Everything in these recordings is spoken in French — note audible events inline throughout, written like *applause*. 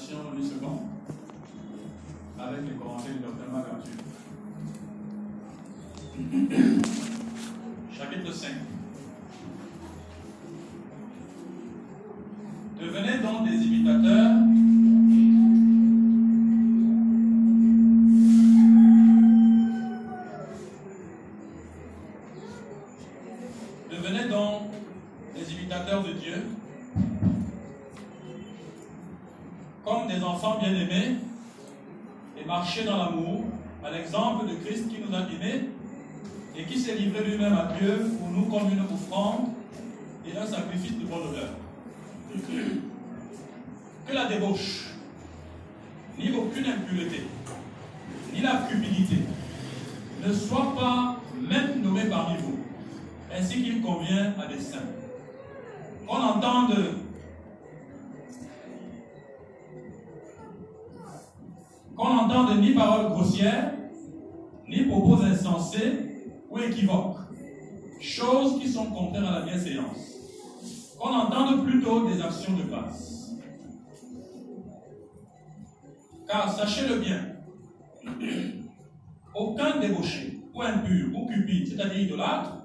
une seconde avec les commentaires du docteur Magartu. Chapitre 5. Devenez donc des imitateurs Dieu pour nous comme une offrande et un sacrifice de bonne. Que la débauche, ni aucune impureté, ni la cupidité ne soient pas même nommées parmi vous, ainsi qu'il convient à des saints. Qu'on entende qu'on n'entende ni paroles grossières, ni propos insensés ou équivoques, choses qui sont contraires à la bienséance. Qu'on entende plutôt des actions de grâce. Car sachez-le bien, *clears throat* aucun débauché, ou impur, ou cupide, c'est-à-dire idolâtre,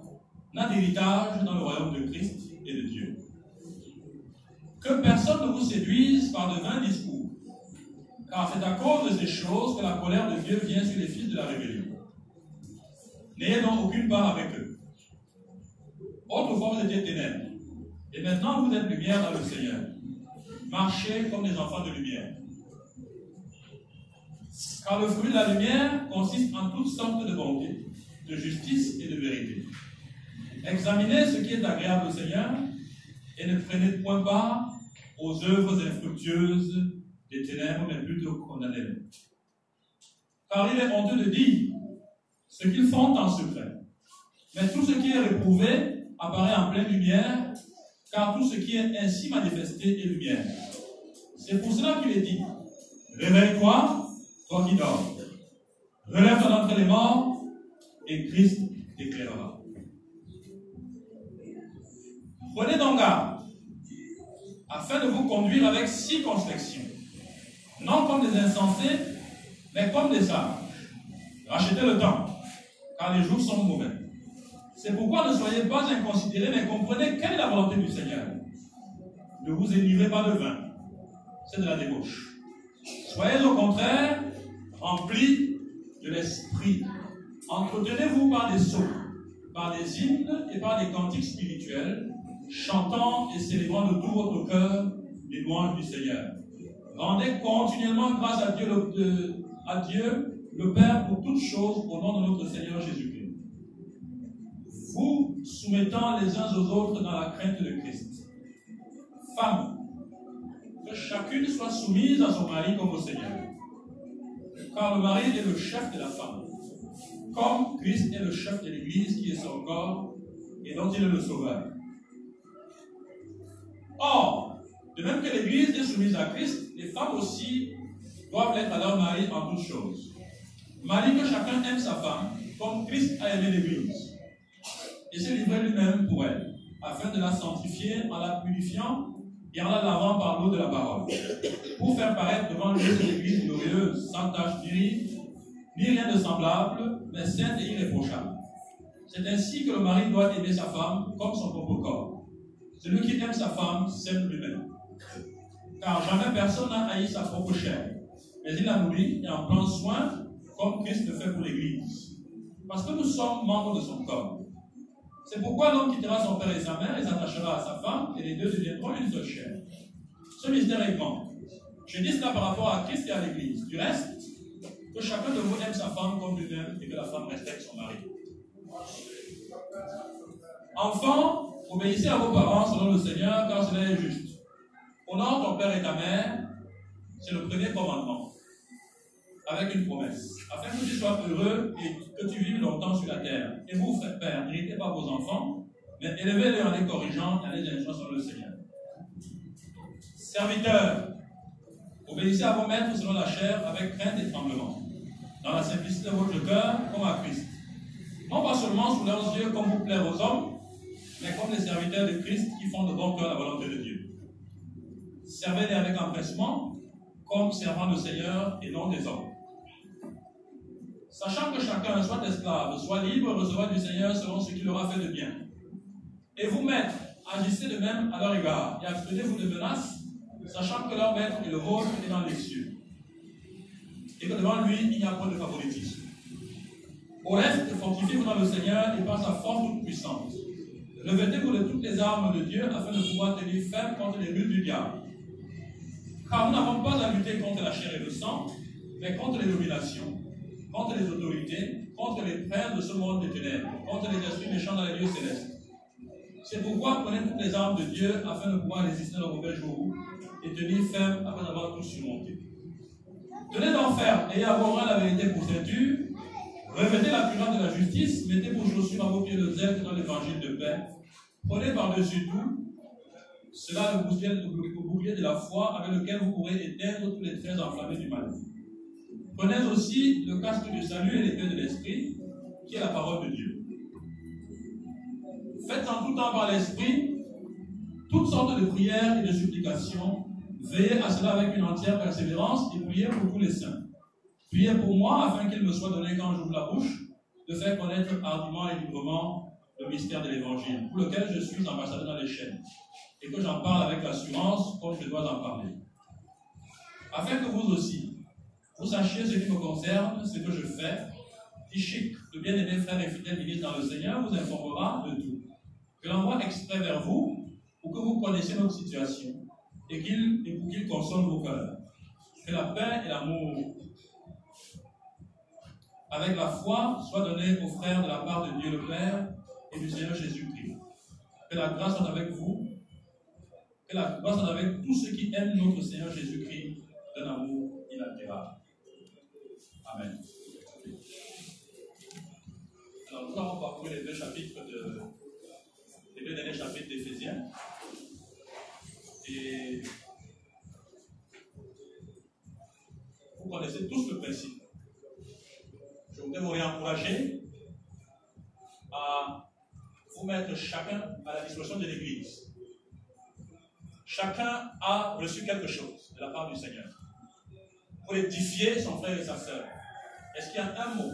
n'a d'héritage dans le royaume de Christ et de Dieu. Que personne ne vous séduise par de vains discours, car c'est à cause de ces choses que la colère de Dieu vient sur les fils de la rébellion. N'ayez donc aucune part avec eux. Autrefois, vous étiez ténèbres, et maintenant vous êtes lumière dans le Seigneur. Marchez comme des enfants de lumière. Car le fruit de la lumière consiste en toutes sortes de bonté, de justice et de vérité. Examinez ce qui est agréable au Seigneur et ne prenez point part aux œuvres infructueuses des ténèbres, mais plutôt condamnez-les. Car il est honteux de dire ce qu'ils font en secret. Mais tout ce qui est réprouvé apparaît en pleine lumière, car tout ce qui est ainsi manifesté est lumière. C'est pour cela qu'il est dit, réveille-toi, toi qui dors. Relève-toi d'entre les morts, et Christ t'éclairera. Prenez donc garde, afin de vous conduire avec circonspection, non comme des insensés, mais comme des sages. Rachetez le temps, car les jours sont mauvais. C'est pourquoi ne soyez pas inconsidérés, mais comprenez quelle est la volonté du Seigneur. Ne vous énivrez pas de vin, c'est de la débauche. Soyez au contraire remplis de l'esprit. Entretenez-vous par des sauts, par des hymnes et par des cantiques spirituels, chantant et célébrant de tout votre cœur les louanges du Seigneur. Rendez continuellement grâce à Dieu, le, à Dieu, le Père pour toutes choses au nom de notre Seigneur Jésus-Christ. Vous soumettant les uns aux autres dans la crainte de Christ. Femmes, que chacune soit soumise à son mari comme au Seigneur. Car le mari est le chef de la femme, comme Christ est le chef de l'Église qui est son corps et dont il est le sauveur. Or, de même que l'Église est soumise à Christ, les femmes aussi doivent l'être à leur mari en toutes choses. Mari que chacun aime sa femme, comme Christ a aimé l'Église, et se livrer lui-même pour elle, afin de la sanctifier en la purifiant et en la lavant par l'eau de la parole, pour faire paraître devant lui une Église glorieuse, sans tache ni ni rien de semblable, mais sainte et irréprochable. C'est ainsi que le mari doit aimer sa femme comme son propre corps. Celui qui aime sa femme s'aime lui-même. Car jamais personne n'a haï sa propre chair, mais il la nourrit et en prend soin comme Christ le fait pour l'Église. Parce que nous sommes membres de son corps. C'est pourquoi l'homme quittera son père et sa mère et s'attachera à sa femme, et les deux deviendront une seule chair. Ce mystère est grand. Je dis cela par rapport à Christ et à l'Église. Du reste, que chacun de vous aime sa femme comme lui-même et que la femme respecte son mari. Enfants, obéissez à vos parents selon le Seigneur, car cela est juste. Honore ton père et ta mère, c'est le premier commandement, avec une promesse, afin que tu sois heureux et que tu vives longtemps sur la terre. Et vous, frères, pères, n'irritez pas vos enfants, mais élevez-les en les corrigeant et en les instruisant sur le Seigneur. Serviteurs, obéissez à vos maîtres selon la chair, avec crainte et tremblement, dans la simplicité de votre cœur, comme à Christ. Non pas seulement sous leurs yeux comme vous plaire aux hommes, mais comme les serviteurs de Christ qui font de bon cœur la volonté de Dieu. Servez-les avec empressement, comme servant le Seigneur et non des hommes. Sachant que chacun, soit esclave, soit libre, recevra du Seigneur selon ce qu'il aura fait de bien. Et vous, maîtres, agissez de même à leur égard et abstenez-vous de menaces, sachant que leur maître et le vôtre est dans les cieux. Et que devant lui, il n'y a pas de favoritisme. Au reste, fortifiez-vous dans le Seigneur et par sa force toute puissante. Revêtez-vous de toutes les armes de Dieu afin de pouvoir tenir ferme contre les luttes du diable. Car nous n'avons pas à lutter contre la chair et le sang, mais contre les dominations, contre les autorités, contre les princes de ce monde des ténèbres, contre les esprits méchants dans les lieux célestes. C'est pourquoi prenez toutes les armes de Dieu afin de pouvoir résister dans le mauvais jour et tenir ferme après avoir tout surmonté. Tenez ferme et avoir la vérité pour ceinture, revêtez la puissance de la justice, mettez vos chaussures à vos pieds de zèle dans l'évangile de paix, prenez par-dessus tout cela le bouclier, le bouclier de la foi avec lequel vous pourrez éteindre tous les traits enflammés du mal. Prenez aussi le casque du salut et l'épée de l'esprit, qui est la parole de Dieu. Faites en tout temps par l'esprit toutes sortes de prières et de supplications. Veillez à cela avec une entière persévérance et priez pour tous les saints. Priez pour moi afin qu'il me soit donné quand j'ouvre la bouche de faire connaître hardiment et librement le mystère de l'évangile, pour lequel je suis ambassadeur dans les chaînes et que j'en parle avec l'assurance comme je dois en parler. Afin que vous aussi, vous sachiez ce qui me concerne, ce que je fais, Tichik, le bien-aimé frère et fidèle ministre dans le Seigneur, vous informera de tout. Que l'envoie exprès vers vous pour que vous connaissiez notre situation et, qu'il, pour qu'il console vos cœurs. Que la paix et l'amour avec la foi soient donnés aux frères de la part de Dieu le Père et du Seigneur Jésus-Christ. Que la grâce soit avec vous que la grâce soit avec tous ceux qui aiment notre Seigneur Jésus-Christ d'un amour inaltérable. Amen. Alors, nous avons parcouru les deux chapitres de, les deux derniers chapitres d'Éphésiens. Et vous connaissez tous le principe. Je voudrais vous réencourager à vous mettre chacun à la disposition de l'Église. Chacun a reçu quelque chose de la part du Seigneur pour édifier son frère et sa sœur. Est-ce qu'il y a un mot?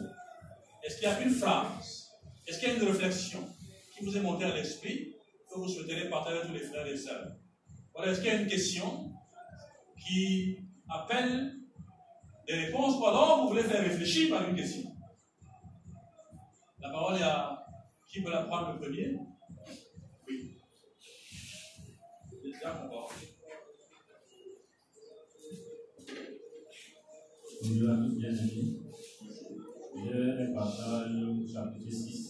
Est-ce qu'il y a une phrase? Est-ce qu'il y a une réflexion qui vous est montée à l'esprit que vous souhaiterez partager avec tous les frères et sœurs? Voilà, est-ce qu'il y a une question qui appelle des réponses ou alors vous voulez faire réfléchir par une question? La parole est à qui peut la prendre le premier? Bonjour à tous. J'ai un partage au chapitre 6,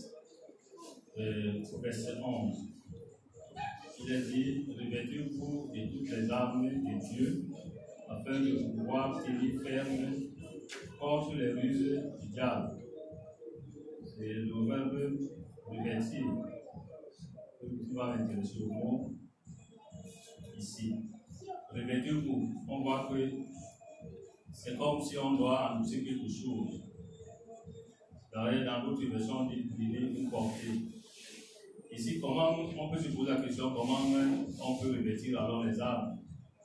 au verset 11. Il est dit Revêtez-vous de toutes les armes de Dieu, afin de pouvoir tenir ferme contre les ruses du diable. C'est le verbe revêtir qui va m'intéresser au mot ici. Revêtez-vous. On voit que c'est comme si on doit annoncer quelque chose. Dans d'autres versions, on dit une portée. Ici, comment on peut se poser la question comment on peut revêtir alors les armes,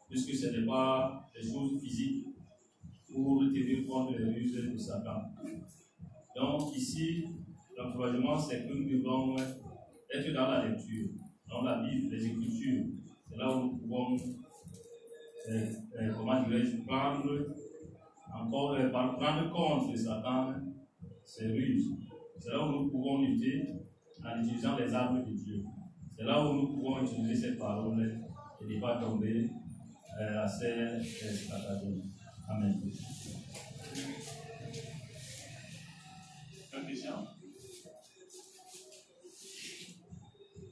puisque ce n'est pas des choses physiques pour tenir compte des ruses de Satan. Donc ici, l'encouragement, c'est que nous devons être dans la lecture, dans la Bible, les Écritures. C'est là où nous pouvons, euh, euh, comment dirais-je, prendre encore euh, prendre compte de Satan, ses ruses. C'est là où nous pouvons lutter en utilisant les armes de Dieu. C'est là où nous pouvons utiliser cette parole et ne pas tomber euh, à ces stratagèmes. Amen.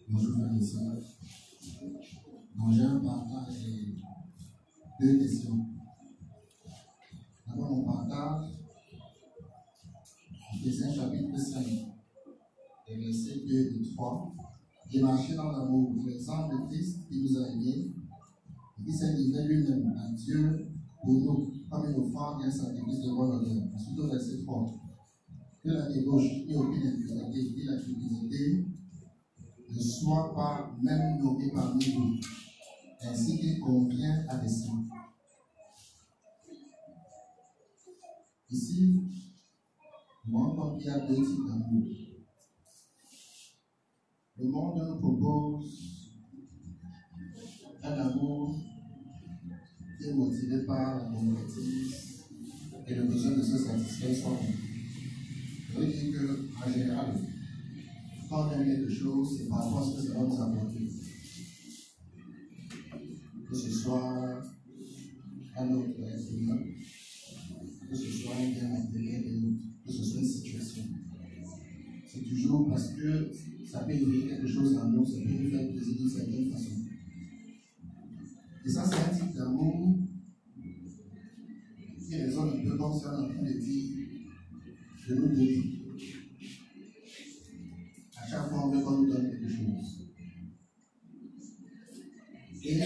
Bonjour frères et sœurs. Bon, j'ai un partage deux questions. D'abord, on partage Ephésiens chapitre 5, les versets 2 et 3, et marcher dans l'amour, l'exemple de Christ qui nous a aimés, et qui s'est livré lui-même à Dieu pour nous, comme une offrande et un sacrifice de bonne odeur. Ensuite, au verset 3, que la débauche ni aucune impureté ni la cupidité ne soit pas même nommée parmi nous, ainsi qu'il convient à des saints Ici, nous montrons qu'il y a deux types d'amour. Le monde nous propose un amour qui est motivé par la convoitise et le besoin de se satisfaire soi-même. Je veux dire qu'en général, quand on aime quelque chose, c'est par rapport à ce que ça va nous apporter. Que ce soit un autre être humain, que ce soit un bien matériel que ce soit une situation. C'est toujours parce que ça peut éveiller quelque chose en nous, ça peut nous faire plaisir d'une certaine façon. Et ça, c'est un type d'amour qui résonne un peu comme ça en train de dire de nous donner. À chaque fois, on veut qu'on nous donne quelque chose. Et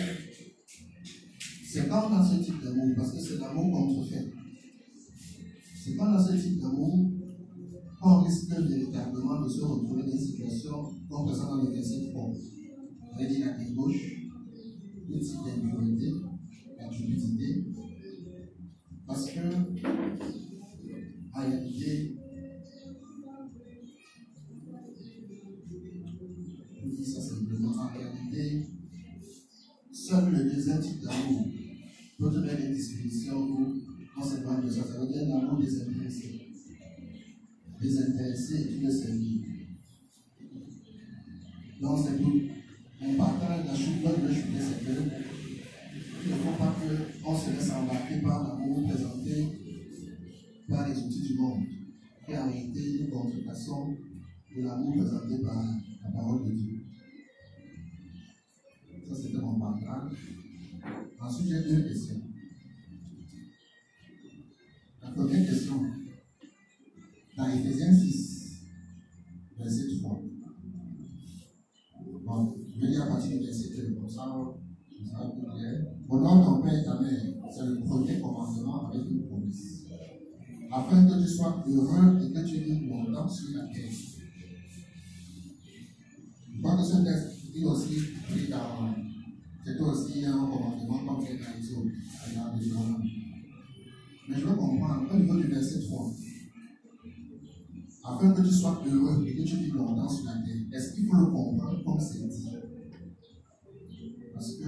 c'est comme dans ce type d'amour, parce que c'est l'amour contrefait. C'est risque véritablement de se retrouver dans une situation qu'on présente dans le verset 3. On a dit la débauche, le type d'impureté, la cupidité, parce que, que tu vives longtemps sur la terre. Je crois que ce texte dit aussi dans. C'était aussi un commandement comme les autres, dans les Deutéronome. Mais je veux comprendre, au niveau du verset 3, afin que tu sois heureux et que tu vives longtemps sur la terre, est-ce qu'il faut le comprendre comme c'est dit? Parce que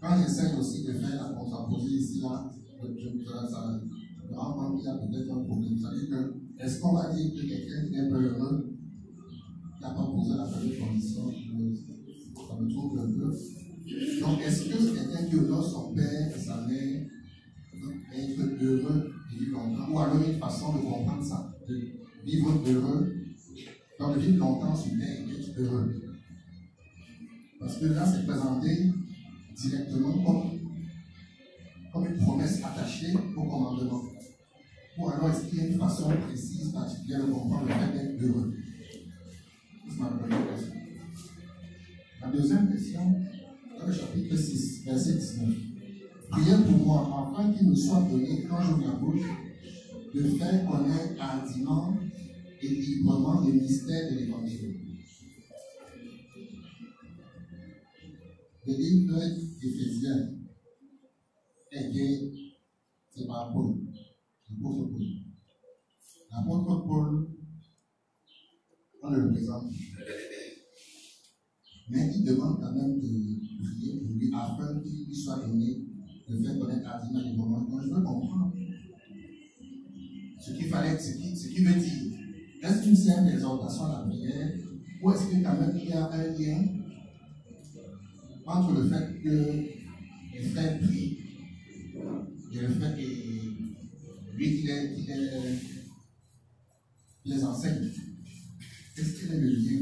quand j'essaie aussi de faire la contraposée ici, là, je, je, ça, ça, je me rends compte qu'il y a peut-être un problème. C'est-à-dire que, est-ce qu'on va dire que quelqu'un qui n'est pas heureux, qui n'a pas posé la bonne condition, ça me trouble un peu. Donc, est-ce que quelqu'un qui honore son père et sa mère, être heureux et vivre longtemps Ou alors une façon de comprendre ça, de vivre heureux, donc de vivre longtemps sur terre et être heureux? Parce que là, c'est présenté directement comme, comme une promesse attachée au commandement. Ou alors est-ce qu'il y a une façon précise, particulière de comprendre le fait d'être heureux? C'est ma première question. La deuxième question, dans le chapitre 6, verset 19. Priez pour moi, afin qu'il me soit donné, quand j'ouvre la bouche, de faire connaître hardiment et librement les mystères de l'évangile. Le livre d'Éphésiens est écrit, c'est par Paul, l'apôtre Paul. L'apôtre Paul, on le présente. Mais il demande quand même de prier pour lui afin qu'il soit donné de faire connaître hardiment les moments. Donc je veux comprendre ce qu'il fallait, ce qui, ce qui veut dire. Est-ce qu'une simple exhortation à la prière ou est-ce qu'il quand même il y a un lien entre le fait que les frères prient et le fait que lui qui les, les, les enseigne. Est-ce qu'il est le lien?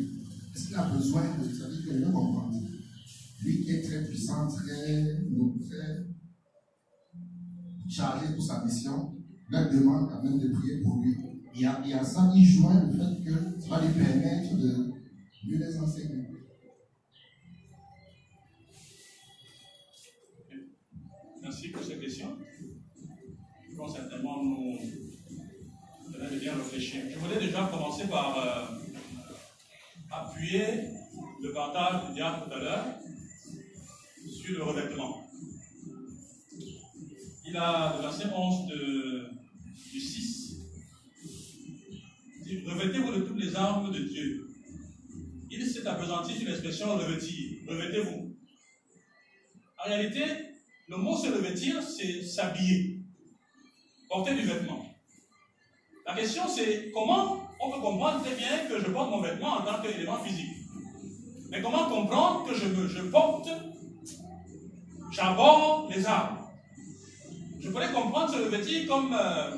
Est-ce qu'il a besoin de ça? Que je comprendre Lui qui est très puissant, très, très chargé pour sa mission, leur demande quand même de prier pour lui. Et à, et à ça, il joint le fait que ça va lui permettre de mieux les enseigner. Voulais déjà commencer par euh, appuyer le partage du diable tout à l'heure sur le revêtement. Il a, le verset 11 de du 6. Revêtez-vous de toutes les armes de Dieu. Il s'est appesanti sur l'expression revêtir. Revêtez-vous. En réalité, le mot se revêtir, c'est s'habiller, porter du vêtement. La question, c'est comment on peut comprendre très bien que je porte mon vêtement en tant qu'élément physique. Mais comment comprendre que je, porte, j'aborde les armes Je pourrais comprendre se revêtir comme euh,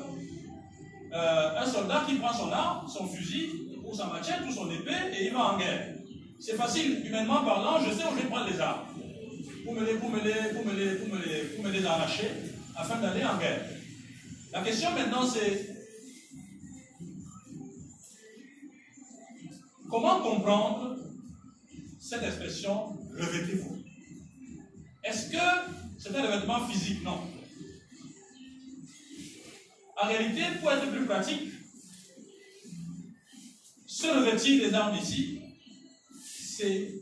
euh, un soldat qui prend son arme, son fusil, ou sa machette, ou son épée, et il va en guerre. C'est facile, humainement parlant, je sais où je vais prendre les armes. Pour me les, pour me les, pour me les, pour me les, pour me les arracher, afin d'aller en guerre. La question maintenant, c'est comment comprendre cette expression revêtez-vous Est-ce que c'est un revêtement physique? Non. En réalité, pour être plus pratique, se revêtir des armes ici, c'est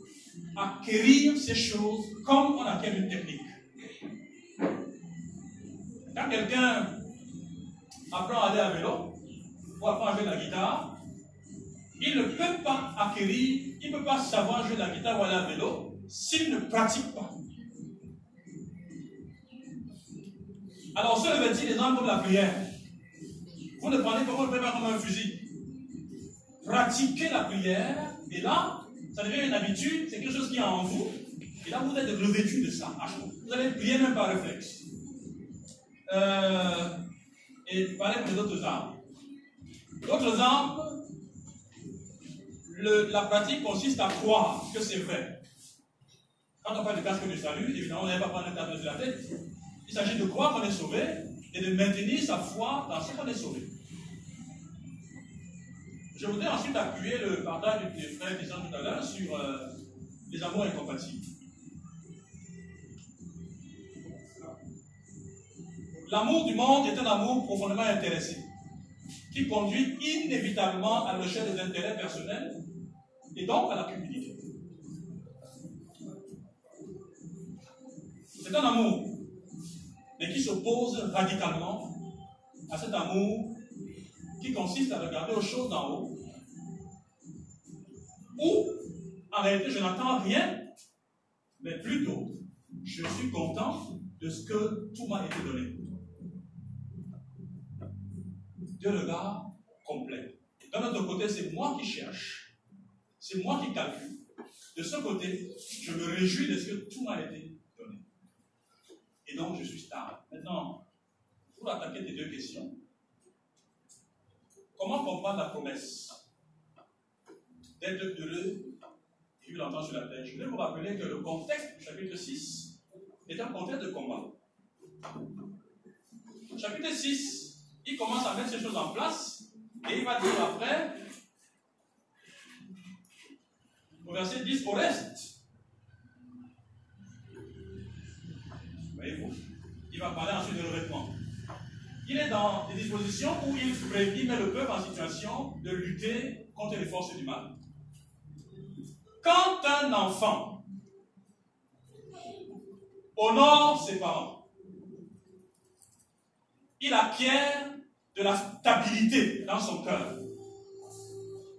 acquérir ces choses comme on acquiert une technique. Quand quelqu'un apprend à aller à vélo ou apprend à jouer la guitare, il ne peut pas acquérir, il ne peut pas savoir jouer la guitare ou aller à vélo s'il ne pratique pas. Alors, se revêtir des armes comme la prière, vous ne prenez pas le comme un fusil. Pratiquez la prière, et là, ça devient une habitude, c'est quelque chose qui est en vous, et là, vous êtes revêtu de ça. Vous allez prier même par réflexe. Euh, et parler pour les autres armes. D'autres la pratique consiste à croire que c'est vrai. Quand on parle du casque du salut, évidemment, on n'allait pas prendre un casque de la tête. Il s'agit de croire qu'on est sauvé et de maintenir sa foi dans ce qu'on est sauvé. Je voudrais ensuite appuyer le partage des frères qui sont tout à l'heure sur euh, les amours incompatibles. L'amour du monde est un amour profondément intéressé, qui conduit inévitablement à recherche des intérêts personnels et donc à la cupidité. C'est un amour mais qui s'oppose radicalement à cet amour qui consiste à regarder aux choses d'en haut, où en réalité je n'attends rien, mais plutôt je suis content de ce que tout m'a été donné. Deux regards complets. D'un autre côté, c'est moi qui cherche, c'est moi qui calcule. De ce côté, je me réjouis de ce que tout m'a été et donc, je suis stable. Maintenant, pour attaquer tes deux questions, comment comprendre la promesse d'être heureux et vivre sur la terre? Je vais vous rappeler que le contexte du chapitre 6 est un contexte de combat. Chapitre 6, il commence à mettre ces choses en place et il va dire après, au verset 10, au reste, Voyez-vous Il va parler ensuite de revêtement. Il est dans des dispositions où il, il met le peuple en situation de lutter contre les forces du mal. Quand un enfant honore ses parents, il acquiert de la stabilité dans son cœur,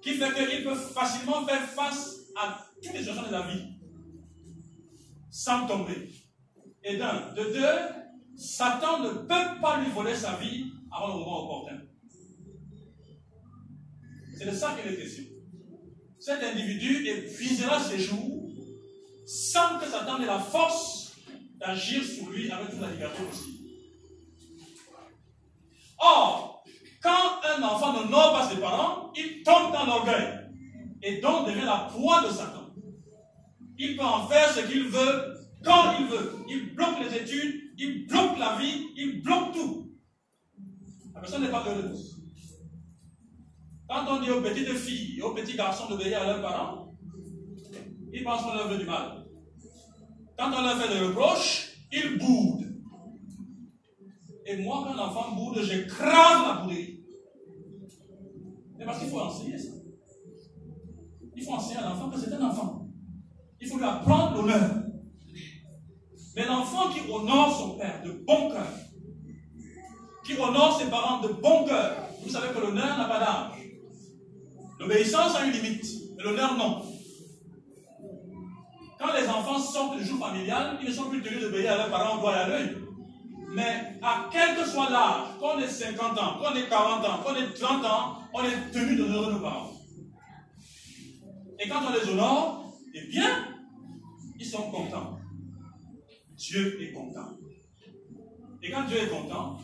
qui fait qu'il peut facilement faire face à toutes les situations de la vie sans tomber. Et d'un. De deux, Satan ne peut pas lui voler sa vie avant le moment opportun. C'est de ça qu'il est question. Cet individu épuisera ses jours sans que Satan ait la force d'agir sur lui avec toute la liberté possible. Or, quand un enfant n'honore pas ses parents, il tombe dans l'orgueil et donc devient la proie de Satan. Il peut en faire ce qu'il veut quand il veut. Il bloque les études, il bloque la vie, il bloque tout. La personne n'est pas heureuse. Quand on dit aux petites filles et aux petits garçons d'obéir à leurs parents, ils pensent qu'on leur veut du mal. Quand on leur fait des reproches, ils boudent. Et moi, quand l'enfant boude, j'écrase la bouderie. Mais parce qu'il faut enseigner ça. Il faut enseigner à l'enfant que c'est un enfant. Il faut lui apprendre l'honneur. Mais l'enfant qui honore son père de bon cœur, qui honore ses parents de bon cœur. Vous savez que l'honneur n'a pas d'âge. L'obéissance a une limite, mais l'honneur non. Quand les enfants sortent du jour familial, ils ne sont plus tenus d'obéir à leurs parents et à l'œil. Mais à quel que soit l'âge, qu'on ait 50 ans, qu'on ait 40 ans, qu'on ait 30 ans, on est tenu d'honorer nos parents. Et quand on les honore, eh bien, ils sont contents. Dieu est content. Et quand Dieu est content,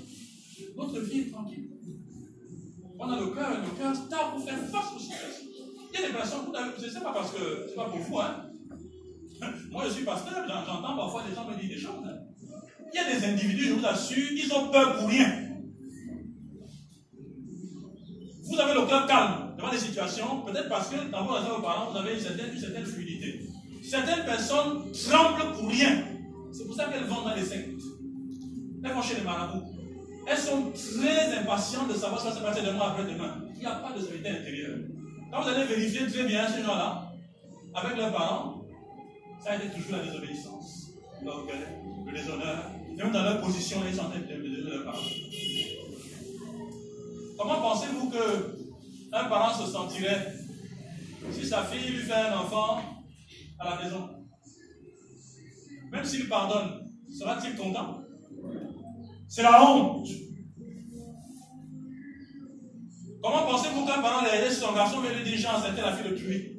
notre vie est tranquille. On a le cœur, le cœur stable pour faire face aux situations. Il y a des personnes, je ne sais pas parce que c'est pas pour vous, hein. Moi je suis pasteur, j'entends parfois des gens me dire des choses. Hein. Il y a des individus, je vous assure, ils ont peur pour rien. Vous avez le cœur calme devant des situations, peut-être parce que dans vos parents, vous avez une certaine, une certaine fluidité. Certaines personnes tremblent pour rien. C'est pour ça qu'elles vont dans les sectes. Elles vont chez les marabouts. Elles sont très impatientes de savoir ce qui va se passer demain après-demain. Il n'y a pas de sécurité intérieure. Quand vous allez vérifier très bien ces gens-là, avec leurs parents, ça a été toujours la désobéissance, le déshonneur. Même dans leur position, ils sont en train de leurs parents. Comment pensez-vous qu'un parent se sentirait si sa fille lui fait un enfant à la maison? Même s'il pardonne, sera-t-il content? C'est la honte. Comment pensez-vous qu'un parent aider son garçon mais lui dit Jean, c'était la fille de tuer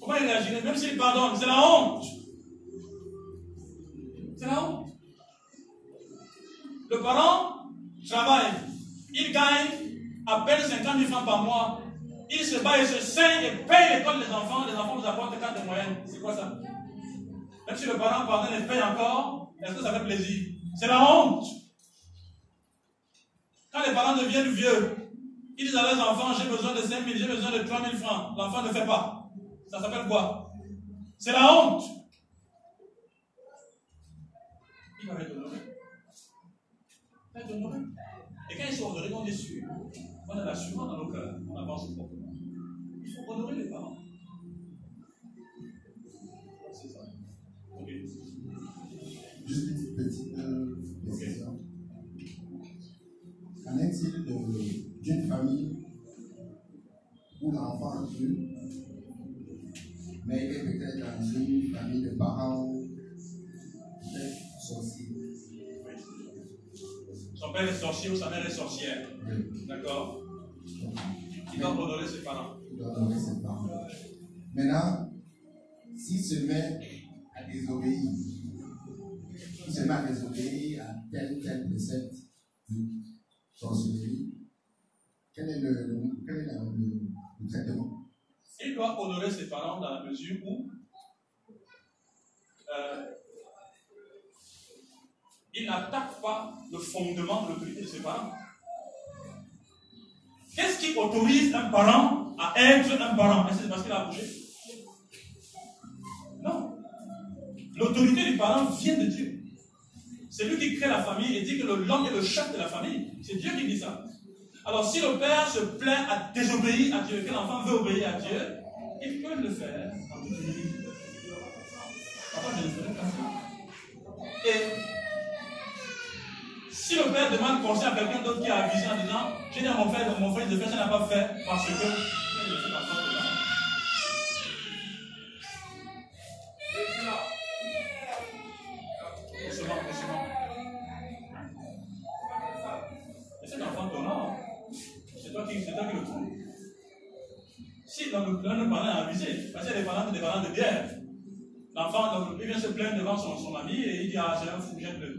Comment il réagirait Même s'il pardonne, c'est la honte. C'est la honte. Le parent travaille, il gagne à peine 50 000 francs par mois. Il se bat et se saigne et paye l'école des enfants. Les enfants nous apportent 4 de moyenne. C'est quoi ça? Même si le parent pardonne et paye encore, est-ce que ça fait plaisir? C'est la honte. Quand les parents deviennent vieux, ils disent à leurs enfants, j'ai besoin de 5 000, j'ai besoin de 3 000 francs. L'enfant ne fait pas. Ça s'appelle quoi? C'est la honte. Il va être honoré. Il va être honoré. Et quand ils sont honorés, on est sûr. On a l'assurance dans nos cœurs. On avance proprement. Il faut honorer les parents. C'est ça. Ok. Juste une petite euh, précision. Qu'en est-il d'une famille où l'enfant a Dieu, père est sorcier ou sa mère est sorcière. D'accord Il doit honorer ses parents. Il doit honorer ses parents. Maintenant, s'il se met à désobéir, il se met à désobéir à tel tel précepte de sorcellerie, quel est le, le- quel est le traitement? Il doit honorer ses parents dans la mesure où euh, il n'attaque pas le fondement de l'autorité de ses parents. Qu'est-ce qui autorise un parent à être un parent? Est-ce c'est parce qu'il a accouché? Non. L'autorité du parent vient de Dieu. C'est lui qui crée la famille et dit que l'homme est le chef de la famille. C'est Dieu qui dit ça. Alors si le père se plaint à désobéir à Dieu, que l'enfant veut obéir à Dieu, il peut le faire en si le père demande conseil à quelqu'un d'autre qui a avisé en disant J'ai dit à mon frère, mon frère faire, ça n'a pas fait parce que. Le. Doucement, doucement. Cet enfant t'honore. C'est toi qui, c'est toi qui le trouves. Si l'un de l'un de parents est avisé, parce qu'il y a des parents, de guerre. L'enfant, il vient se plaindre devant son, ami et il dit Ah, c'est un fou, jette-le.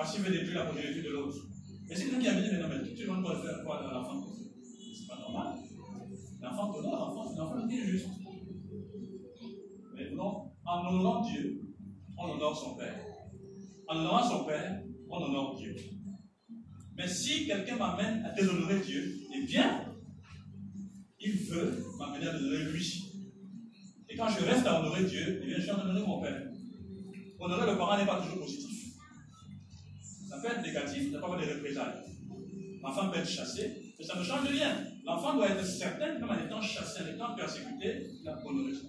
Parce qu'il veut détruire la progéniture de l'autre. Mais c'est quelqu'un qui a dit Mais non, mais tu vas pas faire quoi à l'enfant C'est pas normal. L'enfant t'honore, l'enfant, l'enfant est juste. Mais non, en honorant Dieu, on honore son Père. En honorant son Père, on honore Dieu. Mais si quelqu'un m'amène à déshonorer Dieu, eh bien, il veut m'amener à déshonorer lui. Et quand je reste à honorer Dieu, eh bien, je vais honorer mon Père. Honorer le parent n'est pas toujours positif. Ça peut être négatif, il n'y a pas de représailles. L'enfant peut être chassé, mais ça ne change rien. L'enfant doit être certain, même en étant chassé, en étant persécuté, il a honoré raison.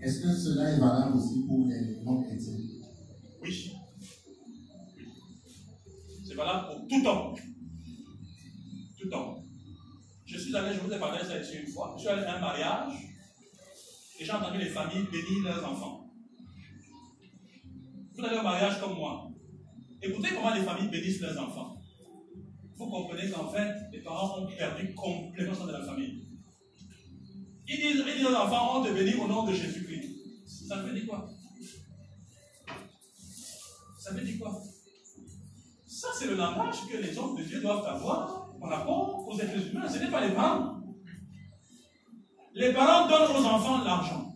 Est-ce que cela est valable aussi pour les non-chrétiens Oui. C'est valable pour tout homme. Tout homme. Je suis allé, je vous ai parlé ça ici une fois, je suis allé à un mariage et j'ai entendu les familles bénir leurs enfants. Vous allez mariage comme moi. Écoutez comment les familles bénissent leurs enfants. Vous comprenez qu'en fait, les parents ont perdu complètement ça de la famille. Ils disent, ils disent aux enfants, on te bénit au nom de Jésus-Christ. Ça veut dire quoi? Ça veut dire quoi? Ça, c'est le langage que les hommes de Dieu doivent avoir par rapport aux êtres humains. Ce n'est pas les parents. Les parents donnent aux enfants l'argent,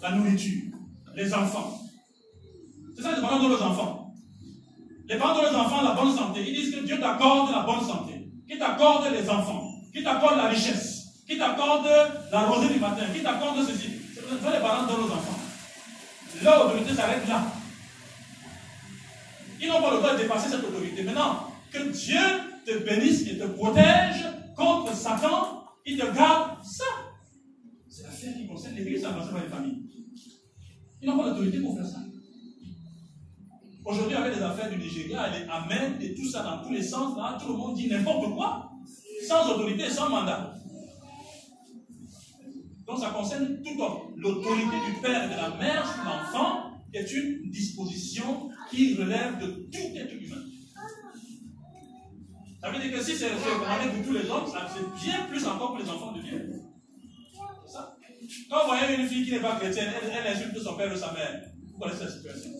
la nourriture, les enfants. C'est ça les parents donnent aux enfants. Les parents donnent aux enfants la bonne santé. Ils disent que Dieu t'accorde la bonne santé, qu'il t'accorde les enfants, qu'il t'accorde la richesse, qu'il t'accorde la rosée du matin, qu'il t'accorde ceci. C'est ça les parents donnent aux enfants. Leur autorité s'arrête là. Ils n'ont pas le droit de dépasser cette autorité. Maintenant, que Dieu te bénisse et te protège contre Satan, il te garde ça. C'est l'affaire qui concerne l'Église, ça ne concerne pas les familles. Ils n'ont pas l'autorité pour faire ça. Aujourd'hui, avec les affaires du Nigeria, les Amen et tout ça dans tous les sens, là, tout le monde dit n'importe quoi, sans autorité, sans mandat. Donc ça concerne tout homme. L'autorité du père et de la mère sur l'enfant est une disposition qui relève de tout être humain. Ça veut dire que si c'est recommandé pour tous les hommes, c'est bien plus encore pour les enfants de Dieu. Ça. Quand vous voyez une fille qui n'est pas chrétienne, elle, elle insulte son père ou sa mère. Vous connaissez la situation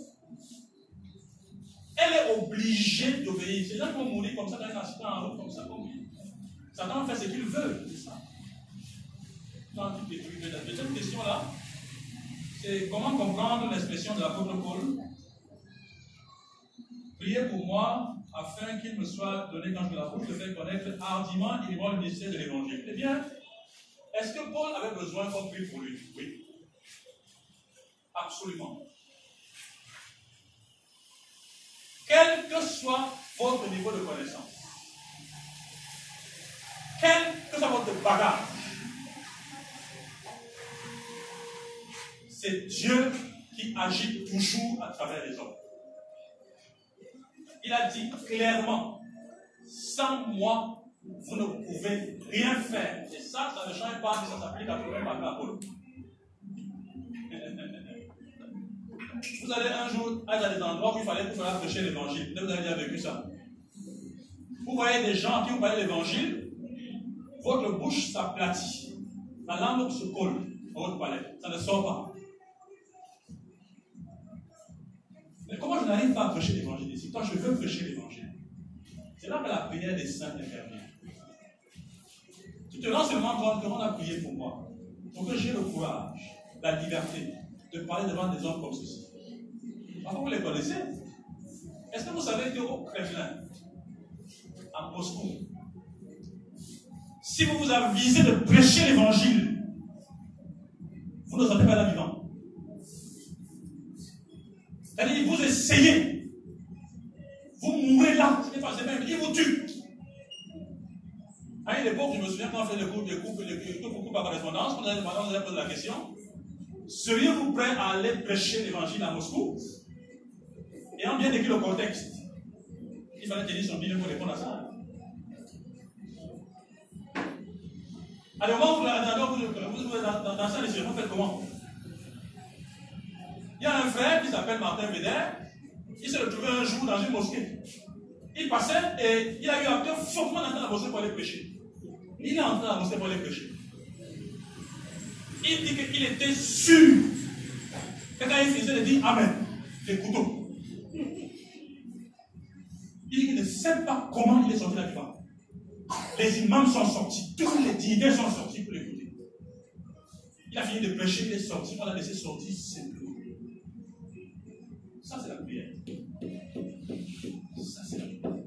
elle est obligée d'obéir. Ces gens vont mourir comme ça dans un accident en route, comme ça, comme Satan fait ce qu'il veut, c'est ça. Dans toutes les Deuxième question-là, c'est comment comprendre l'expression de l'apôtre Paul? Priez pour moi afin qu'il me soit donné quand je l'approche de faire connaître hardiment et le ministère de l'évangile. Eh bien, est-ce que Paul avait besoin qu'on prie pour lui? Oui. Absolument. Quel que soit votre niveau de connaissance, quel que soit votre bagage, c'est Dieu qui agit toujours à travers les hommes. Il a dit clairement, sans moi, vous ne pouvez rien faire. Et ça, ça ne change pas, ça s'applique à tout le monde Vous allez un jour aller à des endroits où il fallait vous faire prêcher l'évangile. Vous avez déjà vécu ça. Vous voyez des gens qui vous parlent l'évangile, votre bouche s'aplatit. La langue se colle à votre palais. Ça ne sort pas. Mais comment je n'arrive pas à prêcher l'évangile ici? Quand je veux prêcher l'évangile, c'est là que la prière des saints intervient. Tu te rends seulement compte on a prié pour moi, pour que j'ai le courage, la liberté de parler devant des hommes comme ceci. Vous les connaissez? Est-ce que vous savez qu'au Kremlin, à Moscou, si vous vous avisez de prêcher l'évangile, vous ne sortez pas là vivant. C'est-à-dire, vous essayez, vous mourrez là, ce n'est pas même, il vous tue. À une époque, je me souviens quand on fait le cours, de cours, le cours par correspondance, on a posé la question seriez-vous prêt à aller prêcher l'évangile à Moscou? Ayant bien décrit le contexte, il fallait tenir son billet pour répondre à ça. Alors, moment où vous, êtes dans, dans ça, vous faites comment? Il y a un frère qui s'appelle Martin Véder, il s'est retrouvé un jour dans une mosquée. Il passait et il a eu à cœur fortement dans la mosquée pour aller prêcher. Il est entré dans la mosquée pour aller prêcher. Il dit qu'il était sûr que quand il faisait, il dit Amen. Les couteaux. Il ne sait pas comment il est sorti là-dedans. Les imams sont sortis, tous les dignitaires sont sortis pour l'écouter. Il a fini de prêcher, il est sorti, on l'a laissé sortir simplement. Ça, c'est la prière. Ça, c'est la prière.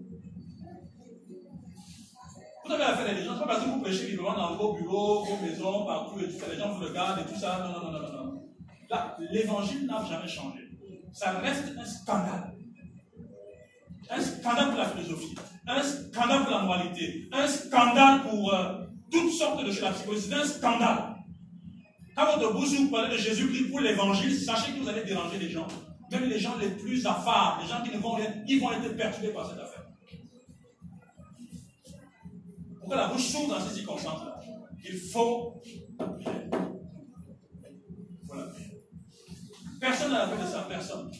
Vous avez affaire à des gens, pas parce que vous prêchez librement dans vos bureaux, vos maisons, partout, et tout ça, les gens vous regardent et tout ça. Non, non, non, non, non. Là, l'évangile n'a jamais changé. Ça reste un scandale un scandale pour la philosophie, un scandale pour la moralité, un scandale pour euh, toutes sortes de choses. La psychologie, c'est un scandale. Quand votre bouche vous parlez de Jésus-Christ pour l'évangile, sachez que vous allez déranger les gens. Même les gens les plus affaires, les gens qui ne vont rien, ils vont être perturbés par cette affaire. Pourquoi la bouche s'ouvre dans ces circonstances-là Il faut Voilà. Personne n'a la de ça, personne.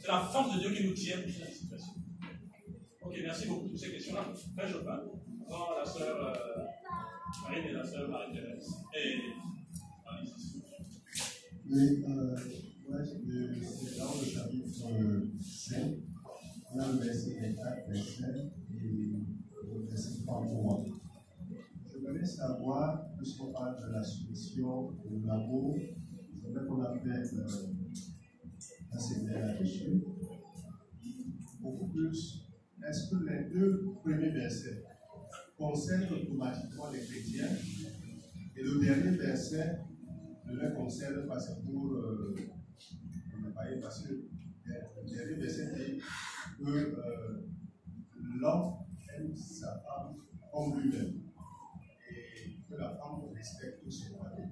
C'est la force de Dieu qui nous tient dans cette situation. Ok, merci beaucoup pour ces questions-là. Frère Chopin, avant la sœur euh, Marine et la sœur Marie-Thérèse. Et Oui, euh, ouais, c'est dans le chapitre 5, on a le verset 24, verset et le verset 33. Je voudrais savoir, puisqu'on parle de la soumission, de l'amour, c'est vrai qu'on a fait euh, un séminaire là-dessus. Beaucoup plus, est-ce que les deux premiers versets concernent automatiquement les chrétiens et le dernier verset ne les concerne pas, c'est pour euh, parce que le dernier verset dit que euh, l'homme aime sa femme comme lui-même et que la femme respecte son mari.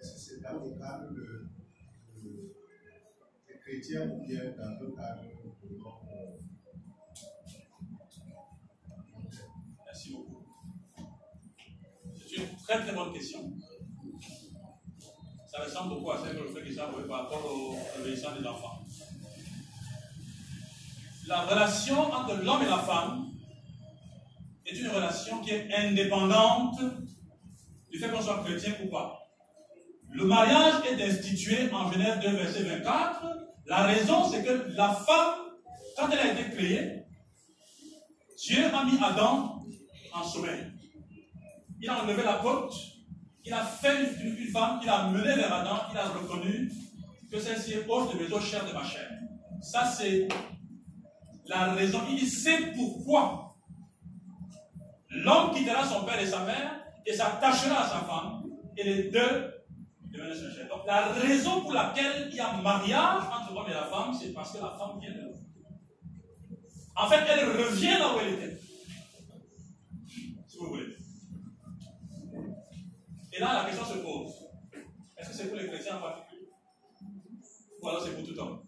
Est-ce que c'est dans le cadre de, des chrétiens ou bien dans le cadre de l'homme Merci beaucoup. C'est une très très bonne question. Ça ressemble beaucoup à celle que le fait Richard par rapport au l'obéissance des enfants. La relation entre l'homme et la femme est une relation qui est indépendante du fait qu'on soit chrétien ou pas. Le mariage est institué en Genèse 2, verset 24. La raison, c'est que la femme, quand elle a été créée, Dieu a mis Adam en sommeil. Il a enlevé la côte, il a fait une, femme, il a mené vers Adam, il a reconnu que celle-ci est hors de mes os, chair de ma chair. Ça, c'est la raison. Il sait pourquoi l'homme quittera son père et sa mère et s'attachera à sa femme, et les deux. Donc, la raison pour laquelle il y a mariage entre l'homme et la femme, c'est parce que la femme vient de l'homme. En fait, elle revient là où elle était. Si vous voulez. Et là, la question se pose. Est-ce que c'est pour les chrétiens en particulier? Ou alors c'est pour tout homme?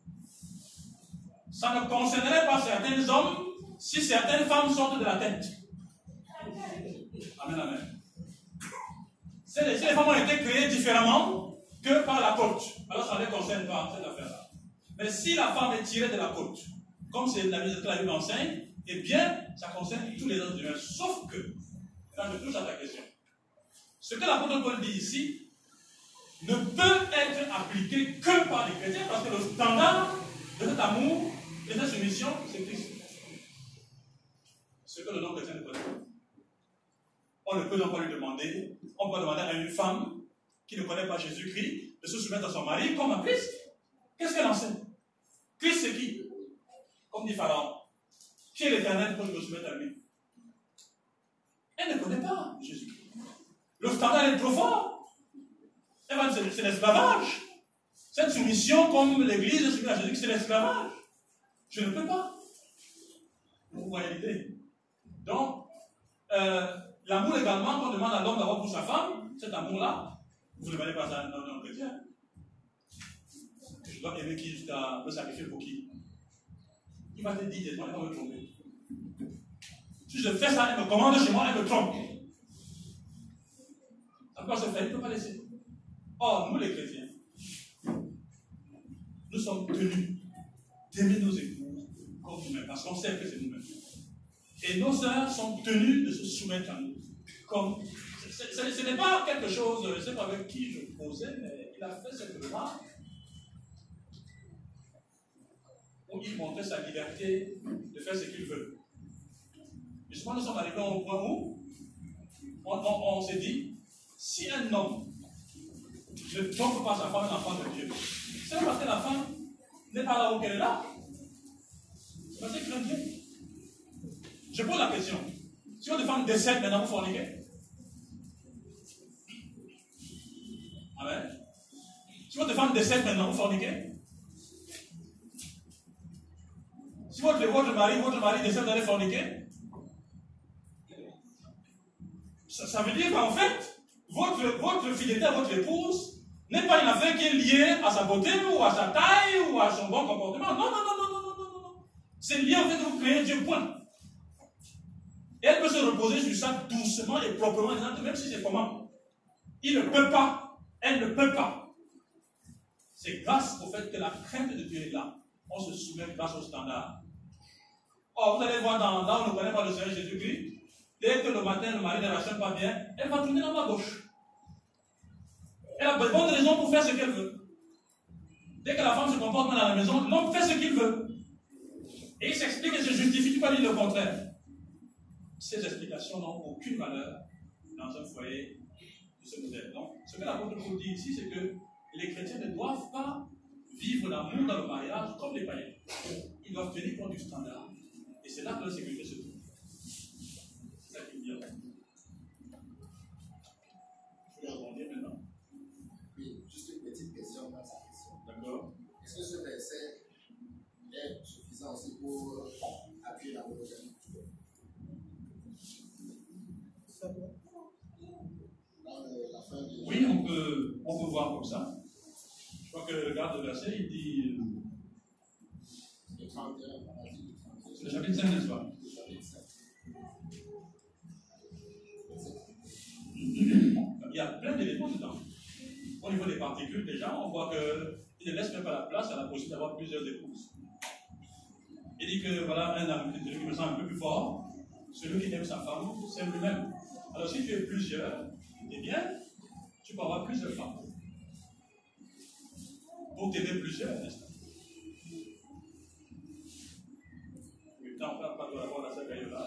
Ça ne concernerait pas certains hommes si certaines femmes sortent de la tête. Amen, amen. Les, femmes ont été créées différemment que par la côte, alors ça ne les concerne pas, cette affaire-là. Mais si la femme est tirée de la côte, comme c'est la la Bible enseigne, eh bien, ça concerne tous les hommes humains. Sauf que, quand je touche à ta question, ce que l'apôtre Paul dit ici ne peut être appliqué que par les chrétiens parce que le standard de cet amour de cette soumission, c'est Christ. Ce que le non-chrétien ne peut pas. On ne peut donc pas lui demander, on peut demander à une femme qui ne connaît pas Jésus-Christ de se soumettre à son mari comme à Christ. Qu'est-ce qu'elle enseigne Christ, c'est qui? Comme dit Pharaon. Qui est l'éternel pour que je me soumette à lui? Elle ne connaît pas Jésus-Christ. Le standard est trop fort. C'est l'esclavage. Cette soumission, comme l'Église soumise à Jésus, c'est l'esclavage. Je ne peux pas. Vous voyez l'idée. Donc, euh, l'amour également qu'on demande à l'homme d'avoir pour sa femme, cet amour-là, vous ne demandez pas ça un homme chrétien. Je dois aimer qui jusqu'à me sacrifier pour qui? Il va te dire, il va me tromper. Si je fais ça, il me commande chez moi, il me trompe. Se fait, il ne peut pas laisser. Or, nous les chrétiens, nous sommes tenus d'aimer nos époux comme nous-mêmes, parce qu'on sait que c'est nous-mêmes. Et nos sœurs sont tenues de se soumettre à nous. Comme, ce n'est pas quelque chose, je ne sais pas avec qui je posais, mais il a fait cette remarque où il montrait sa liberté de faire ce qu'il veut. Justement, nous sommes arrivés au point où on s'est dit, si un homme ne trompe pas sa femme, l'enfant de Dieu, c'est parce que la femme n'est pas là où elle est là. C'est parce qu'elle craint Dieu. Je pose la question. Si votre femme décède maintenant, vous forniquez? Amen. Si votre femme décède maintenant, vous forniquez? Si votre, mari, votre mari décède, vous allez forniquer? Ça veut dire qu'en fait, votre, fidélité à votre épouse n'est pas une affaire qui est liée à sa beauté ou à sa taille ou à son bon comportement. Non, non, non, non, non, non, non, non. C'est lié au fait que vous créez Dieu, point. Et elle peut se reposer sur ça doucement et proprement, même si c'est comment. Il ne peut pas. Elle ne peut pas. C'est grâce au fait que la crainte de Dieu est là. On se soumet grâce au standard. Or, vous allez voir dans, où on ne connaît pas le Seigneur Jésus-Christ, dès que le matin, le mari ne rachète pas bien, elle va tourner dans ma gauche. Elle a bonne raison pour faire ce qu'elle veut. Dès que la femme se comporte mal à la maison, l'homme fait ce qu'il veut. Et il s'explique et se justifie, tu peux dire le contraire. Ces explications n'ont aucune valeur dans un foyer de ce modèle. Donc, ce que l'apôtre nous dit ici, c'est que les chrétiens ne doivent pas vivre l'amour dans le mariage comme les païens. Ils doivent tenir compte du standard. Et c'est là que la sécurité se trouve. Je vais rebondir maintenant. Oui, juste une petite question dans sa question. D'accord Est-ce que ce verset est suffisant aussi pour appuyer la monogamie Oui, on peut, on peut voir comme ça. Je crois que le garde de verset, il dit. C'est le chapitre 5, n'est-ce pas? Il y a plein d'éléments dedans. Au niveau des particules, déjà, on voit qu'il ne laisse même pas la place à la possibilité d'avoir plusieurs épouses. Il dit que voilà, un homme qui me semble un peu plus fort, celui qui aime sa femme, c'est lui-même. Alors si tu es plusieurs, eh bien, tu peux avoir plusieurs femmes. Pour t'aider plusieurs, n'est-ce pas? Oui, pas de la salle là.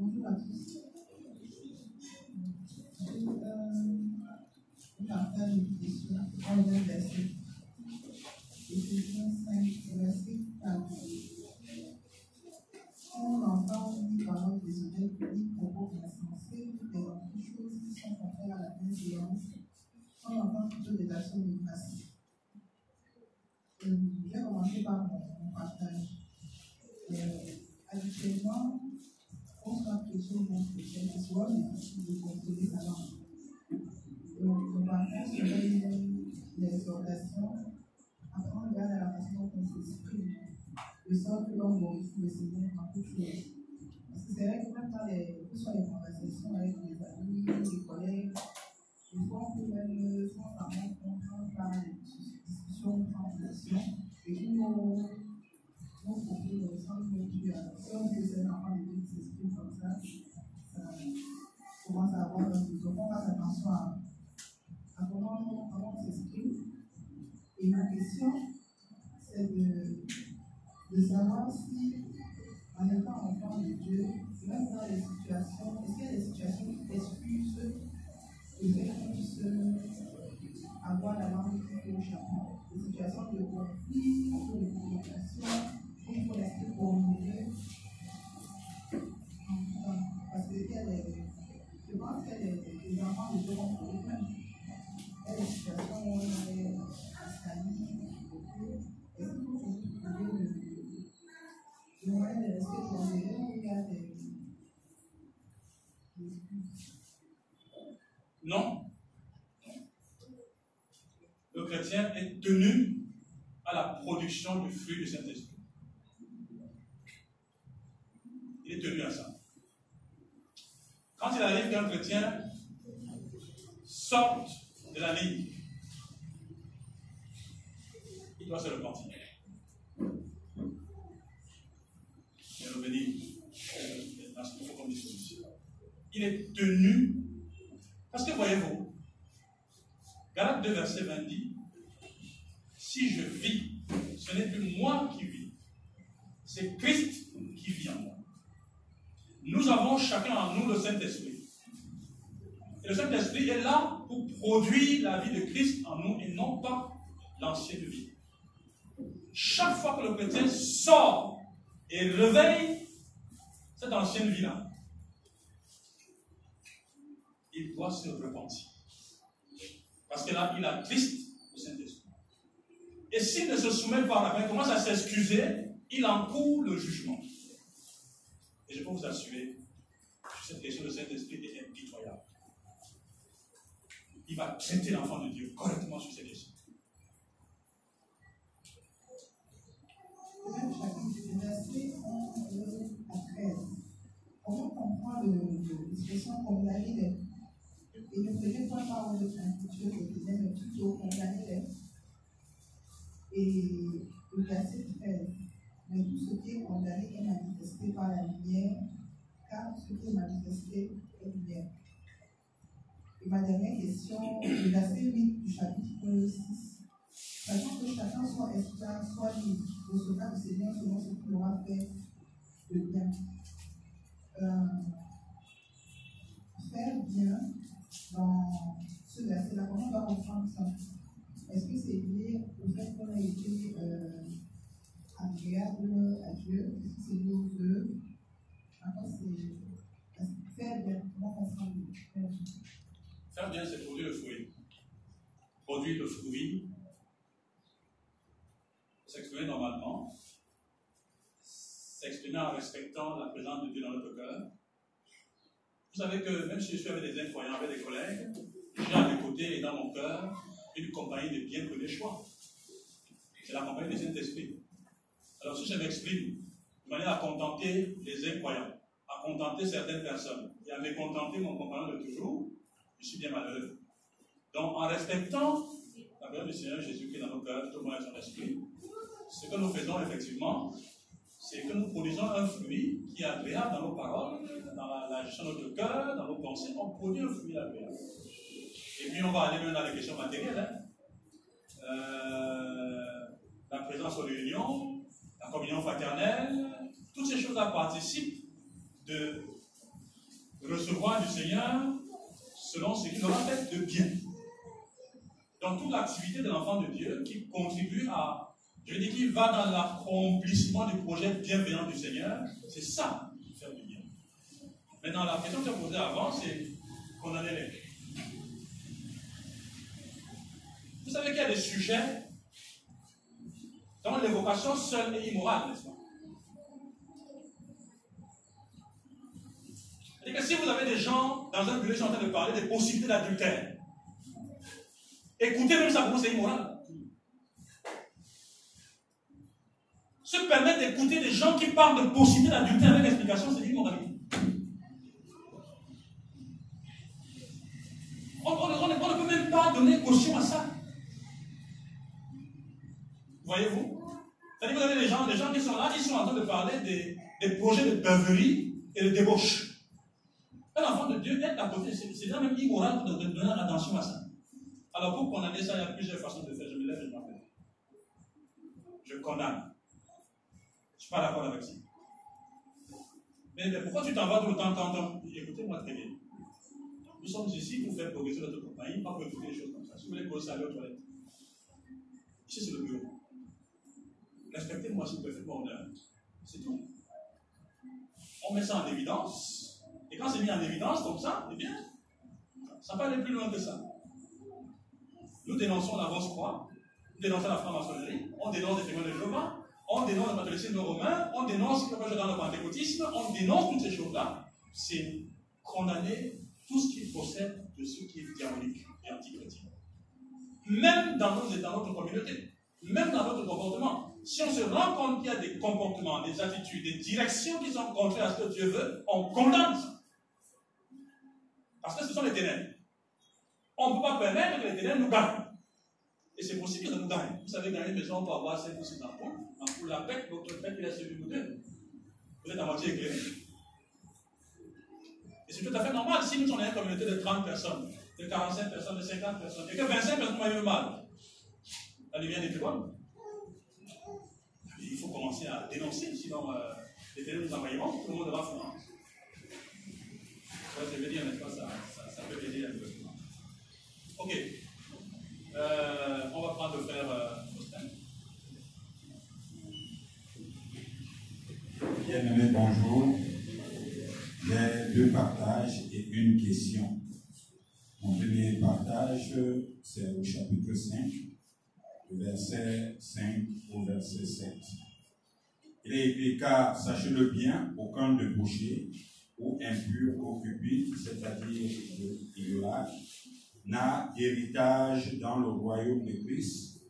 5, verset souvent difficile de contrôler sa langue. Donc, le partage serait une exhortation à prendre garde à la façon dont on s'exprime, de sorte que l'on glorifie le Seigneur en toutes choses. Parce que c'est vrai que même dans les, que ce soit les conversations avec les amis, les collègues, des fois on peut même sans s'en rendre compte par les discussions, translations, et puis nos, nos propos ne ressemblent plus à dit que c'est enfant de Dieu qui s'exprime comme ça commence à avoir un Donc on fasse attention à, comment, comment on s'exprime. Et ma question, c'est de, de savoir si, en étant enfant de Dieu, même dans les situations, est-ce qu'il y a des situations qui excusent le fait qu'on puisse avoir la langue qui au chapeau? Des situations de conflit, de communication, où il est tenu à la production du fruit du Saint-Esprit. Il est tenu à ça. Quand il arrive qu'un chrétien sorte de la ligne, il doit se repentir. Il est tenu parce que voyez-vous, Galates 2, verset 20 dit Si je vis, ce n'est plus moi qui vis, c'est Christ qui vit en moi. Nous avons chacun en nous le Saint-Esprit. Et le Saint-Esprit est là pour produire la vie de Christ en nous et non pas l'ancienne vie. Chaque fois que le chrétien sort et réveille cette ancienne vie-là, il doit se repentir. Parce que là, il a triste le Saint-Esprit. Et s'il ne se soumet pas à la il commence à s'excuser, il encourt le jugement. Et je peux vous assurer, sur cette question, le Saint-Esprit est impitoyable. Il va traiter l'enfant de Dieu correctement sur ces questions. Même chapitre, verset 11 à 13. Comment comprendre l'expression condamner les Et ne prenez pas par votre institution et mais plutôt condamner les Et le verset 13. Mais tout ce qui est condamné est manifesté par la lumière, car ce qui est manifesté est lumière. Et ma dernière question, le verset 8 du chapitre 6. Sachant que chacun soit esclave, soit libre, recevra du Seigneur selon ce qu'il aura fait de bien. Euh, faire bien dans ce verset-là, comment on va comprendre ça? Est-ce que c'est lié au fait qu'on a été euh, agréable à Dieu? Est-ce que c'est lié aux c'est faire bien, comment comprendre Faire bien, c'est produire le fruit. Produire le fruit, s'exprimer normalement, s'exprimer en respectant la présence de Dieu dans notre cœur. Vous savez que même si je suis avec des incroyants, avec des collègues, j'ai à mes côtés et dans mon cœur une compagnie de bien que choix. C'est la compagnie des Saint-Esprit. Alors si je m'exprime de manière à contenter les incroyants, à contenter certaines personnes et à mécontenter mon compagnon de toujours, je suis bien malheureux. Donc, en respectant la gloire du Seigneur Jésus qui est dans nos cœurs, tout le monde est son esprit, ce que nous faisons effectivement, c'est que nous produisons un fruit qui est agréable dans nos paroles, dans la, gestion de notre cœur, dans nos pensées. On produit un fruit agréable. Et puis, on va aller même dans les questions matérielles. Hein. Euh, la présence aux réunions, la communion fraternelle, toutes ces choses-là participent de recevoir du Seigneur selon ce qu'il aura fait de bien. Dans toute l'activité de l'enfant de Dieu qui contribue à, je dis qu'il va dans l'accomplissement du projet bienveillant du Seigneur, c'est ça, faire du bien. Maintenant, la question que j'ai posée avant, c'est condamner les. Vous savez qu'il y a des sujets dont l'évocation seule est immorale, n'est-ce pas? Et que si vous avez des gens dans un sont en train de parler des possibilités d'adultère, écoutez même ça pour vous, c'est immoral. Se permettre d'écouter des gens qui parlent de possibilités d'adultère avec explication, c'est immoralité. On, ne peut même pas donner caution à ça. Voyez-vous? C'est-à-dire que vous avez des gens, des gens qui sont là, ils sont en train de parler des, des projets de beuverie et de débauche. Un enfant de Dieu à côté, c'est déjà même immoral de, donner attention à ça. Alors pour condamner ça, il y a plusieurs façons de faire. Je me lève et je m'appelle. Je condamne. Je ne suis pas d'accord avec ça. Mais, pourquoi tu t'en vas tout le temps quand Écoutez-moi très bien. Nous sommes ici pour faire progresser notre compagnie, pas pour écouter des choses comme ça. Si vous voulez poser ça, allez aux toilettes. Ici, c'est le bureau. Respectez-moi s'il vous plaît, faites-moi honneur. C'est tout. On met ça en évidence. Et quand c'est mis en évidence comme ça, eh bien, ça peut aller plus loin que ça. Nous dénonçons la rose croix, nous dénonçons la franc-maçonnerie, on dénonce les témoins de Jéhovah, on dénonce le catholicisme romain, on dénonce le dans le pentecôtisme, on dénonce toutes ces choses-là. C'est condamner tout ce qui possède de ce qui est diabolique et antichrétien. Même dans, nos, dans notre communauté, même dans notre comportement si on se rend compte qu'il y a des comportements, des attitudes, des directions qui sont contraires à ce que Dieu veut, on condamne ça. Parce que ce sont les ténèbres. On ne peut pas permettre que les ténèbres nous gagnent. Et c'est possible que nous gagne. Vous savez, dans une maison, on peut avoir 5 ou 6 ampoules. Ampoule la votre pète, il a celui de deux. Vous êtes à moitié éclairé. Et c'est tout à fait normal. Si nous sommes une communauté de 30 personnes, de 45 personnes, de 50 personnes, et que 25 personnes eu mal, la lumière n'est plus bonne commencer à dénoncer, sinon euh, les ténèbres nous envahiront, tout le monde va fondre. Ça, je veux dire, n'est-ce pas, ça, ça, peut aider un peu. Ok. Euh, on va prendre le frère euh, Bien-aimé, bonjour. J'ai deux partages et une question. partage, c'est au chapitre 5, verset 5 au verset 7. Écrit, car sachez-le bien, aucun débauché ou impur ou c'est-à-dire idolâtre, n'a d'héritage dans le royaume de Christ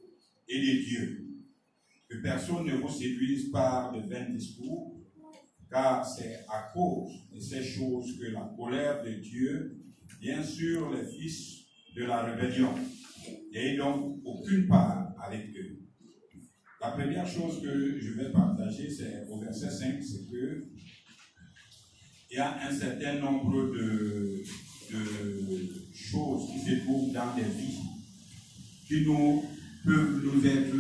et de Dieu. Que personne ne vous séduise par de vains discours, car c'est à cause de ces choses que la colère de Dieu vient sur les fils de la rébellion, et donc aucune part avec eux. La première chose que je vais partager, c'est au verset 5, c'est que il y a un certain nombre de, choses qui se trouvent dans des vies qui nous peuvent nous être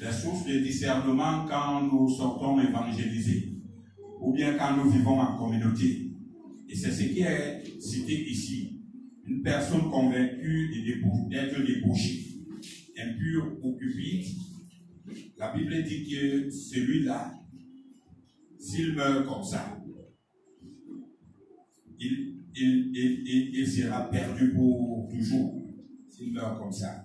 la source de discernement quand nous sortons évangéliser ou bien quand nous vivons en communauté. Et c'est ce qui est cité ici. Une personne convaincue d'être débauchée, impure ou cupide, la Bible dit que celui-là, s'il meurt comme ça, il, il, il, sera perdu pour toujours, s'il meurt comme ça.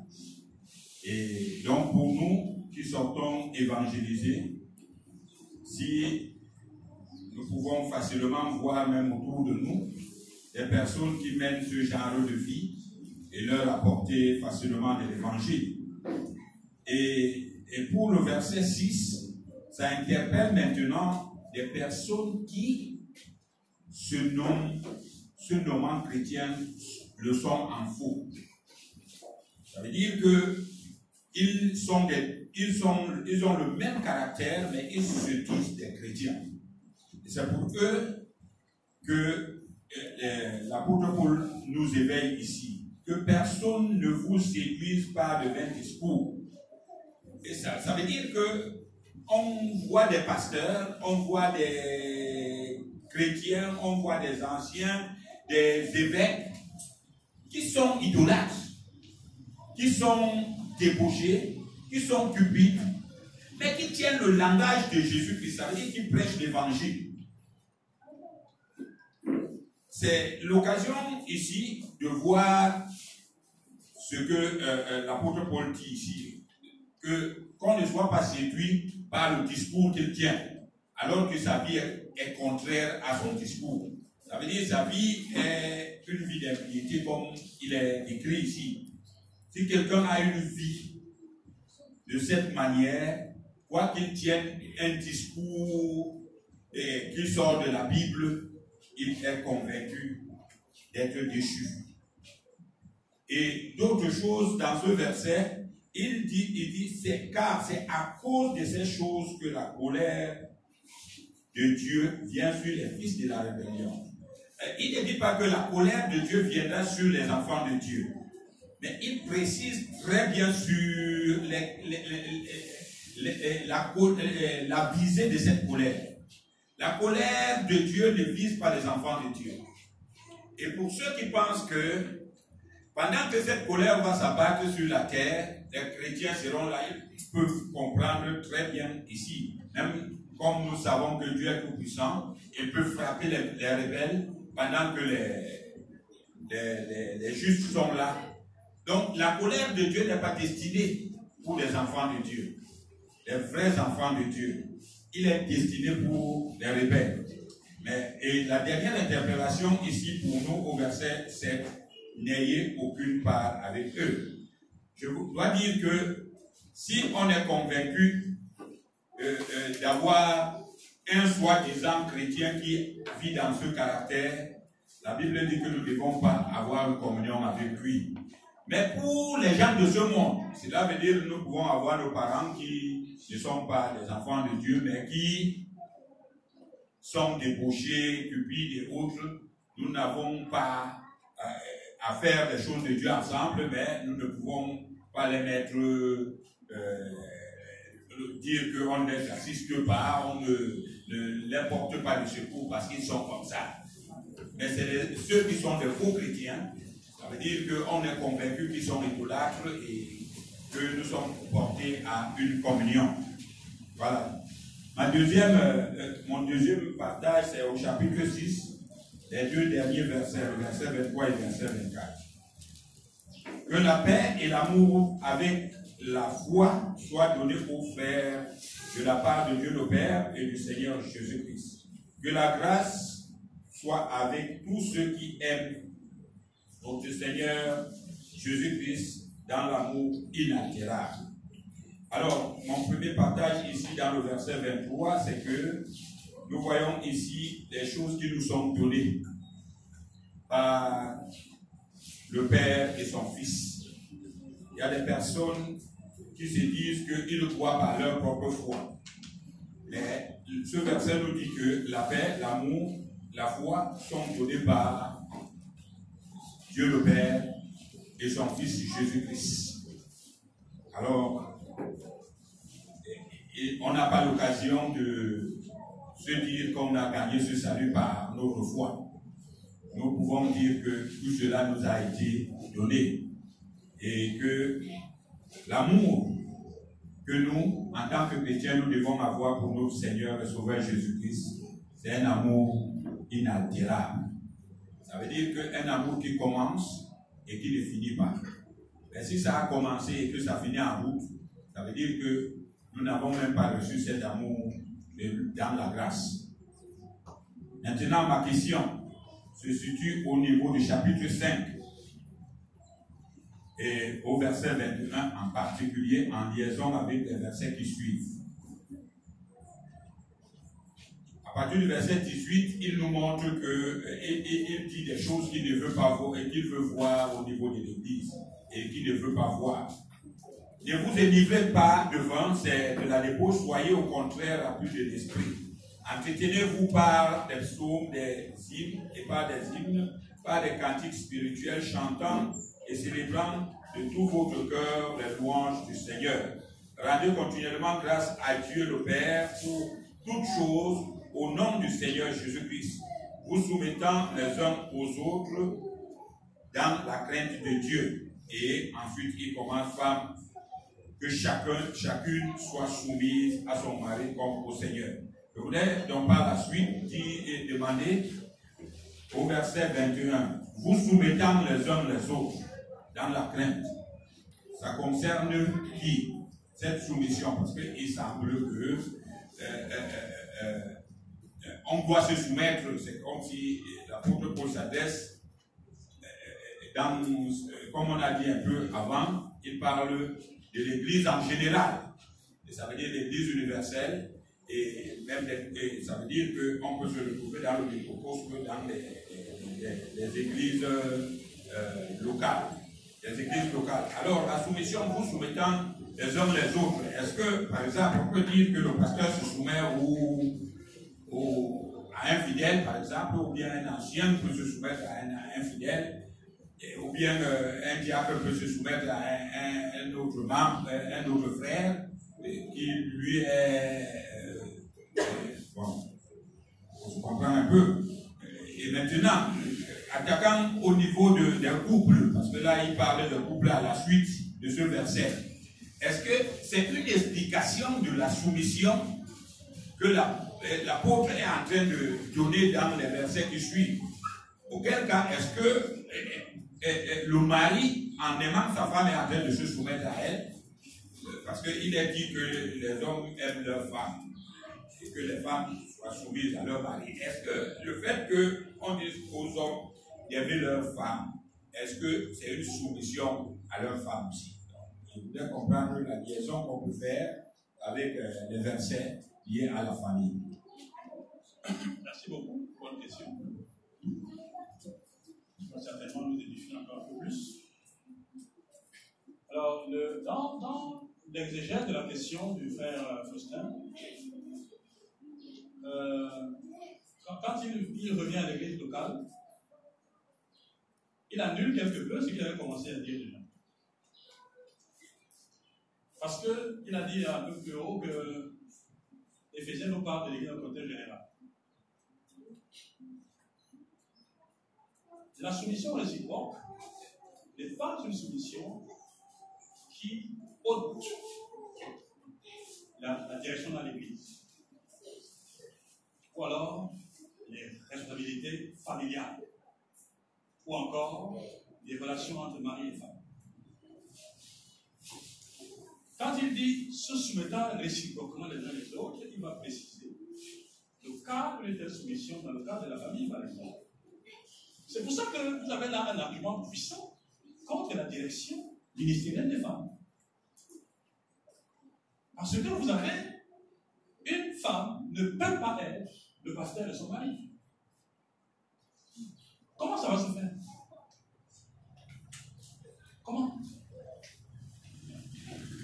Et donc pour nous qui sortons évangéliser, si nous pouvons facilement voir même autour de nous des personnes qui mènent ce genre de vie et leur apporter facilement de l'évangile. Et, et, pour le verset 6, ça interpelle maintenant des personnes qui se nomment, nommant chrétiens, le sont en faux. Ça veut dire que ils, sont des, ils, sont, ils ont le même caractère, mais ils se disent des chrétiens. C'est pour eux que euh, euh, l'apôtre Paul nous éveille ici. Que personne ne vous séduise par de vains discours. Et ça, ça veut dire que on voit des pasteurs, on voit des chrétiens, on voit des anciens, des évêques qui sont idolâtres, qui sont débauchés, qui sont cupides, mais qui tiennent le langage de Jésus-Christ. Ça veut dire qu'ils prêchent l'évangile. C'est l'occasion ici de voir ce que euh, euh, l'apôtre Paul dit ici, que qu'on ne soit pas séduit par le discours qu'il tient, alors que sa vie est, contraire à son discours. Ça veut dire sa vie est une vie d'impiété comme il est écrit ici. Si quelqu'un a une vie de cette manière, quoi qu'il tienne un discours qui sort de la Bible, il est convaincu d'être déchu. Et d'autres choses dans ce verset, il dit, il dit, c'est car c'est à cause de ces choses que la colère de Dieu vient sur les fils de la rébellion. Euh, il ne dit pas que la colère de Dieu viendra sur les enfants de Dieu, mais il précise très bien sur la, la visée de cette colère. La colère de Dieu ne vise pas les enfants de Dieu. Et pour ceux qui pensent que pendant que cette colère va s'abattre sur la terre, les chrétiens seront là, ils peuvent comprendre très bien ici. Même comme nous savons que Dieu est tout-puissant, il peut frapper les, rebelles pendant que les, les, les, justes sont là. Donc la colère de Dieu n'est pas destinée pour les enfants de Dieu, les vrais enfants de Dieu il est destiné pour les rebelles. Mais, et la dernière interpellation ici pour nous au verset 7, n'ayez aucune part avec eux. Je dois dire que si on est convaincu euh, euh, d'avoir un soi-disant chrétien qui vit dans ce caractère, la Bible dit que nous ne devons pas avoir une communion avec lui. Mais pour les gens de ce monde, cela veut dire que nous pouvons avoir nos parents qui ne sont pas des enfants de Dieu, mais qui sont débauchés, cupides et autres. Nous n'avons pas euh, à faire des choses de Dieu ensemble, mais nous ne pouvons pas les mettre, euh, dire qu'on ne les assiste pas, on ne, les porte pas de secours parce qu'ils sont comme ça. Mais c'est ceux qui sont des faux chrétiens ça veut dire qu'on est convaincu qu'ils sont idolâtres et que nous sommes portés à une communion. Voilà. Ma deuxième, euh, mon deuxième partage, c'est au chapitre 6, les deux derniers versets, le verset 23 et le verset 24. Que la paix et l'amour avec la foi soient donnés aux frères de la part de Dieu le Père et du Seigneur Jésus-Christ. Que la grâce soit avec tous ceux qui aiment notre Seigneur Jésus-Christ dans l'amour inaltérable. Alors, mon premier partage ici dans le verset 23, c'est que nous voyons ici des choses qui nous sont données par le Père et son Fils. Il y a des personnes qui se disent qu'ils croient par leur propre foi. Mais ce verset nous dit que la paix, l'amour, la foi sont donnés par Dieu le Père et son Fils Jésus-Christ. Alors, on n'a pas l'occasion de se dire qu'on a gagné ce salut par notre foi. Nous pouvons dire que tout cela nous a été donné et que l'amour que nous, en tant que chrétiens, nous devons avoir pour notre Seigneur et Sauveur Jésus-Christ, c'est un amour inaltérable. Ça veut dire qu'un amour qui commence et qui ne finit pas. Mais si ça a commencé et que ça finit en route, ça veut dire que nous n'avons même pas reçu cet amour dans la grâce. Maintenant, ma question se situe au niveau du chapitre 5 et au verset 21 en particulier, en liaison avec les versets qui suivent. À partir du verset 18, il nous montre que, il dit des choses qu'il ne veut pas voir et qu'il veut voir au niveau de l'Église et qu'il ne veut pas voir. Ne vous énivrez pas devant, de la dépose, soyez au contraire à plus de l'esprit. Entretenez-vous par des psaumes, des hymnes et par des hymnes, par des cantiques spirituels chantant et célébrant de tout votre cœur les louanges du Seigneur. Rendez continuellement grâce à Dieu le Père pour toutes choses au nom du Seigneur Jésus-Christ, vous soumettant les uns aux autres dans la crainte de Dieu. Et ensuite, il commence par que chacun, chacune soit soumise à son mari comme au Seigneur. Je voulais donc par la suite dire et demander au verset 21, vous soumettant les uns les autres dans la crainte. Ça concerne qui Cette soumission, parce qu'il semble que euh, euh, euh, on doit se soumettre, c'est comme si l'apôtre Paul s'adresse, comme on a dit un peu avant, il parle de l'Église en général. Et ça veut dire l'Église universelle, et même ça veut dire qu'on peut se retrouver dans le microcosme dans les, les, églises locales des églises locales. Alors, la soumission, vous soumettant les uns les autres, est-ce que, par exemple, on peut dire que le pasteur se soumet à un fidèle, par exemple, ou bien un ancien peut se soumettre à un, fidèle, ou bien euh, un diable peut se soumettre à un, autre membre, un autre frère, qui lui est... Euh, bon, on se comprend un peu. Et maintenant, attaquant au niveau de, d'un couple, parce que là, il parlait de couple à la suite de ce verset. Est-ce que c'est une explication de la soumission que l'apôtre est en train de donner dans les versets qui suivent? Auquel cas, est-ce que eh, le mari, en aimant sa femme, est en train de se soumettre à elle? Parce qu'il est dit que les hommes aiment leurs femmes que les femmes soient soumises à leur mari. Est-ce que le fait qu'on dise aux hommes d'aimer leur femme, est-ce que c'est une soumission à leur femme aussi? Je voudrais comprendre la liaison qu'on peut faire avec euh, les versets liés à la famille. Merci beaucoup. Bonne question. Va certainement nous édifier encore un peu plus. Alors, dans, dans l'exégèse de la question du frère euh, Faustin, euh, quand, il, revient à l'église locale, il annule quelque peu ce qu'il avait commencé à dire déjà. Parce qu'il a dit un peu plus haut que Éphésiens nous parle de l'Église en côté général. La soumission réciproque n'est pas une soumission qui ôte la, la direction dans l'Église. Ou alors les responsabilités familiales ou encore des relations entre mari et femme. Quand il dit se soumettant réciproquement les uns les autres, il va préciser le cadre de soumission dans le cadre de la famille, par exemple. C'est pour ça que vous avez là un argument puissant contre la direction ministérielle des femmes. Parce que vous avez une femme ne peut pas être le pasteur de son mari. Comment ça va se faire? Comment?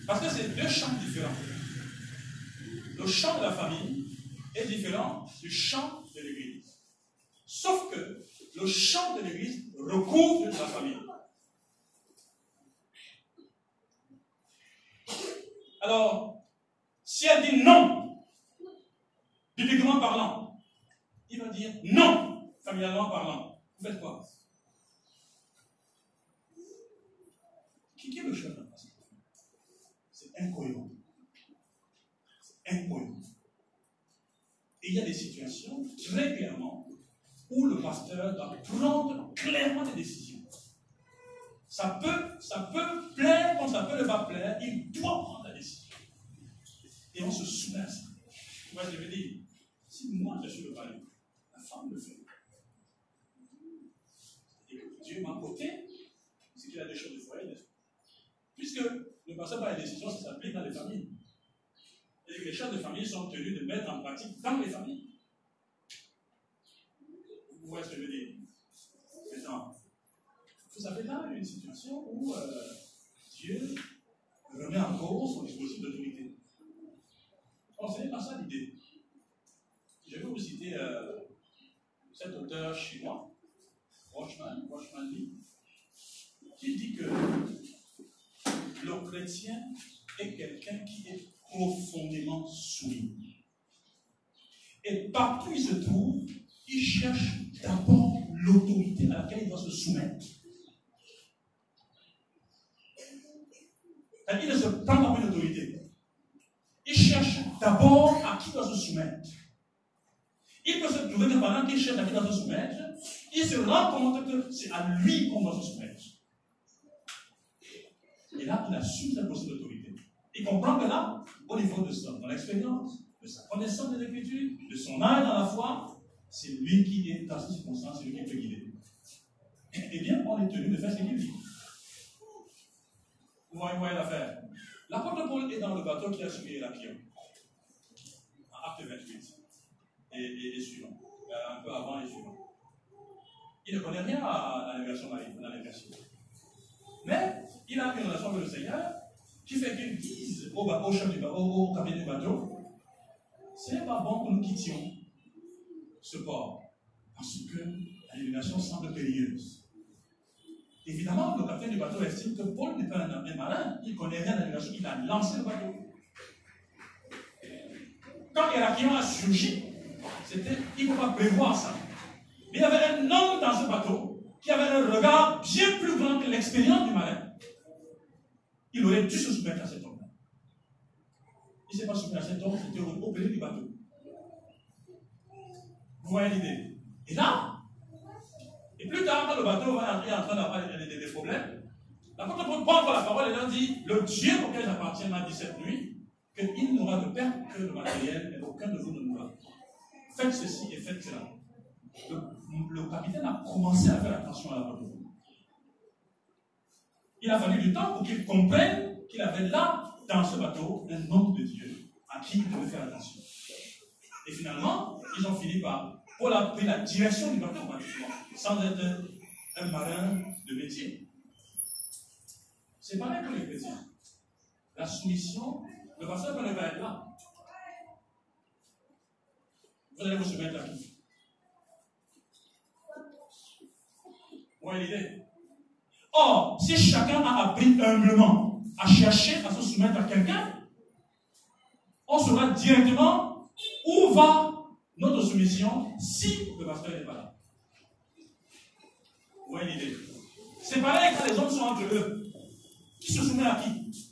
Parce que c'est deux champs différents. Le champ de la famille est différent du champ de l'Église. Sauf que le champ de l'Église recouvre la famille. Alors, si elle dit non, bibliquement parlant, il va dire non, familialement parlant. Vous faites quoi? Qui est le chef C'est incohérent. C'est incohérent. Et il y a des situations, très clairement, où le pasteur doit prendre clairement des décisions. Ça peut, ça peut plaire comme ça peut ne pas plaire, il doit prendre la décision. Et on se soumet à ça. Moi, je veux dire, si moi je suis le la le. Et Dieu m'a côté, c'est qu'il a des choses de foyer, Puisque ne passez pas les décisions, ça s'applique dans les familles. Et que les choses de famille sont tenues de mettre en pratique dans les familles. Vous voyez ce que je veux dire? Maintenant, vous avez là une situation où euh, Dieu remet en cause son dispositif d'autorité. Or, ce n'est pas ça l'idée. Je vais vous citer euh, cet auteur chinois, Rochman, Rochman Lee, qui dit que le chrétien est quelqu'un qui est profondément soumis. Et partout où il se trouve, il cherche d'abord l'autorité à laquelle il doit se soumettre. Il ne se prend pas une autorité. Il cherche d'abord à qui il doit se soumettre. Il peut se trouver que pendant qu'il cherche à qui doit se soumettre, il se rend compte que c'est à lui qu'on doit se soumettre. Et là, il assume sa position d'autorité. Il comprend que là, au niveau de son expérience, de sa connaissance de l'Écriture, de son âge dans la foi, c'est lui qui est dans ces circonstances, c'est lui qui peut guider. Eh bien, on est tenu de faire ce qu'il dit. Vous voyez, voyez l'affaire. L'apôtre Paul est dans le bateau qui a suivi la en acte 28 et, et, et suivant, euh, un peu avant et suivant. Il ne connaît rien à navigation marine, la navigation. Mais il a une relation avec le Seigneur qui fait qu'il dise au, chef du bateau, au, au capitaine du bateau, ce n'est pas bon que nous quittions ce port, parce que la navigation semble périlleuse. Évidemment, le capitaine du bateau estime que Paul n'est pas un, malin, il connaît rien la navigation, il a lancé le bateau. Quand Hérakion a surgi, c'était, il ne faut pas prévoir ça. Mais il y avait un homme dans ce bateau qui avait un regard bien plus grand que l'expérience du malin. Il aurait dû se soumettre à cet homme-là. Il ne s'est pas soumis à cet homme, qui était au, au du bateau. Vous voyez l'idée Et là, et plus tard, quand le bateau va entrer en train d'avoir des, problèmes, l'apôtre Paul prend la parole et leur dit Le Dieu auquel j'appartiens m'a dit cette nuit qu'il n'aura de perte que le matériel et aucun de vous ne mourra. Faites ceci et faites cela. Le, capitaine a commencé à faire attention à la parole. Il a fallu du temps pour qu'il comprenne qu'il avait là, dans ce bateau, un homme de Dieu à qui il devait faire attention. Et finalement, ils ont fini par Paul a la direction du bateau, sans être un marin de métier. C'est pareil pour les chrétiens. La soumission, le pasteur va être là. Vous allez vous soumettre à qui voyez l'idée Or, si chacun a appris humblement à chercher à se soumettre à quelqu'un, on saura directement où va notre soumission si le pasteur n'est pas là. Vous voyez l'idée C'est pareil quand les hommes sont entre eux. Qui se soumet à qui?